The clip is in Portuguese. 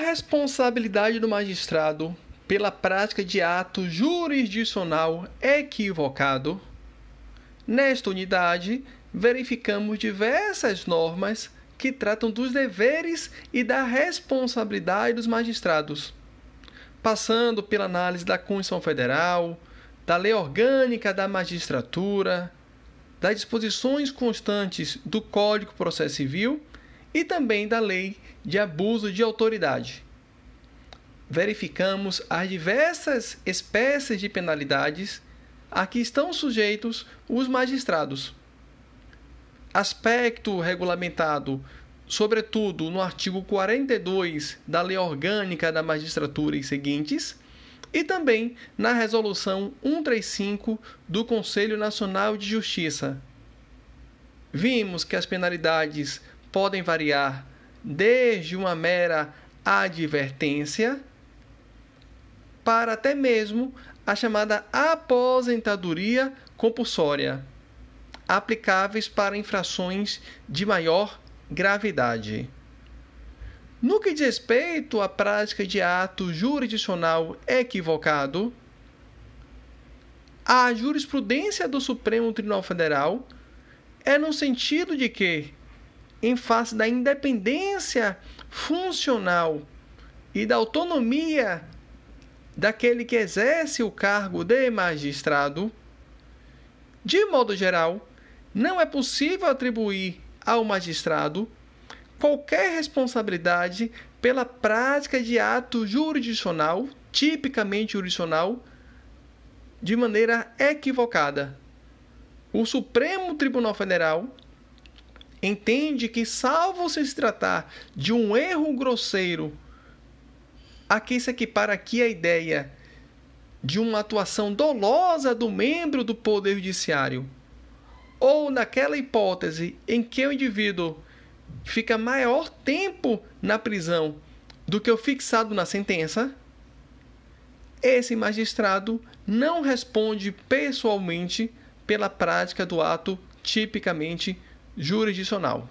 responsabilidade do magistrado pela prática de ato jurisdicional equivocado, nesta unidade verificamos diversas normas que tratam dos deveres e da responsabilidade dos magistrados, passando pela análise da Constituição Federal, da Lei Orgânica da Magistratura, das disposições constantes do Código Processo Civil e também da Lei de Abuso de Autoridade. Verificamos as diversas espécies de penalidades a que estão sujeitos os magistrados. Aspecto regulamentado, sobretudo no artigo 42 da Lei Orgânica da Magistratura e seguintes, e também na Resolução 135 do Conselho Nacional de Justiça. Vimos que as penalidades podem variar desde uma mera advertência para até mesmo a chamada aposentadoria compulsória, aplicáveis para infrações de maior gravidade. No que diz respeito à prática de ato jurisdicional equivocado, a jurisprudência do Supremo Tribunal Federal é no sentido de que, em face da independência funcional e da autonomia daquele que exerce o cargo de magistrado, de modo geral, não é possível atribuir ao magistrado qualquer responsabilidade pela prática de ato jurisdicional, tipicamente jurisdicional, de maneira equivocada. O Supremo Tribunal Federal entende que, salvo se tratar de um erro grosseiro, a que se equipara aqui a ideia de uma atuação dolosa do membro do Poder Judiciário, ou naquela hipótese em que o indivíduo fica maior tempo na prisão do que o fixado na sentença, esse magistrado não responde pessoalmente pela prática do ato tipicamente jurisdicional.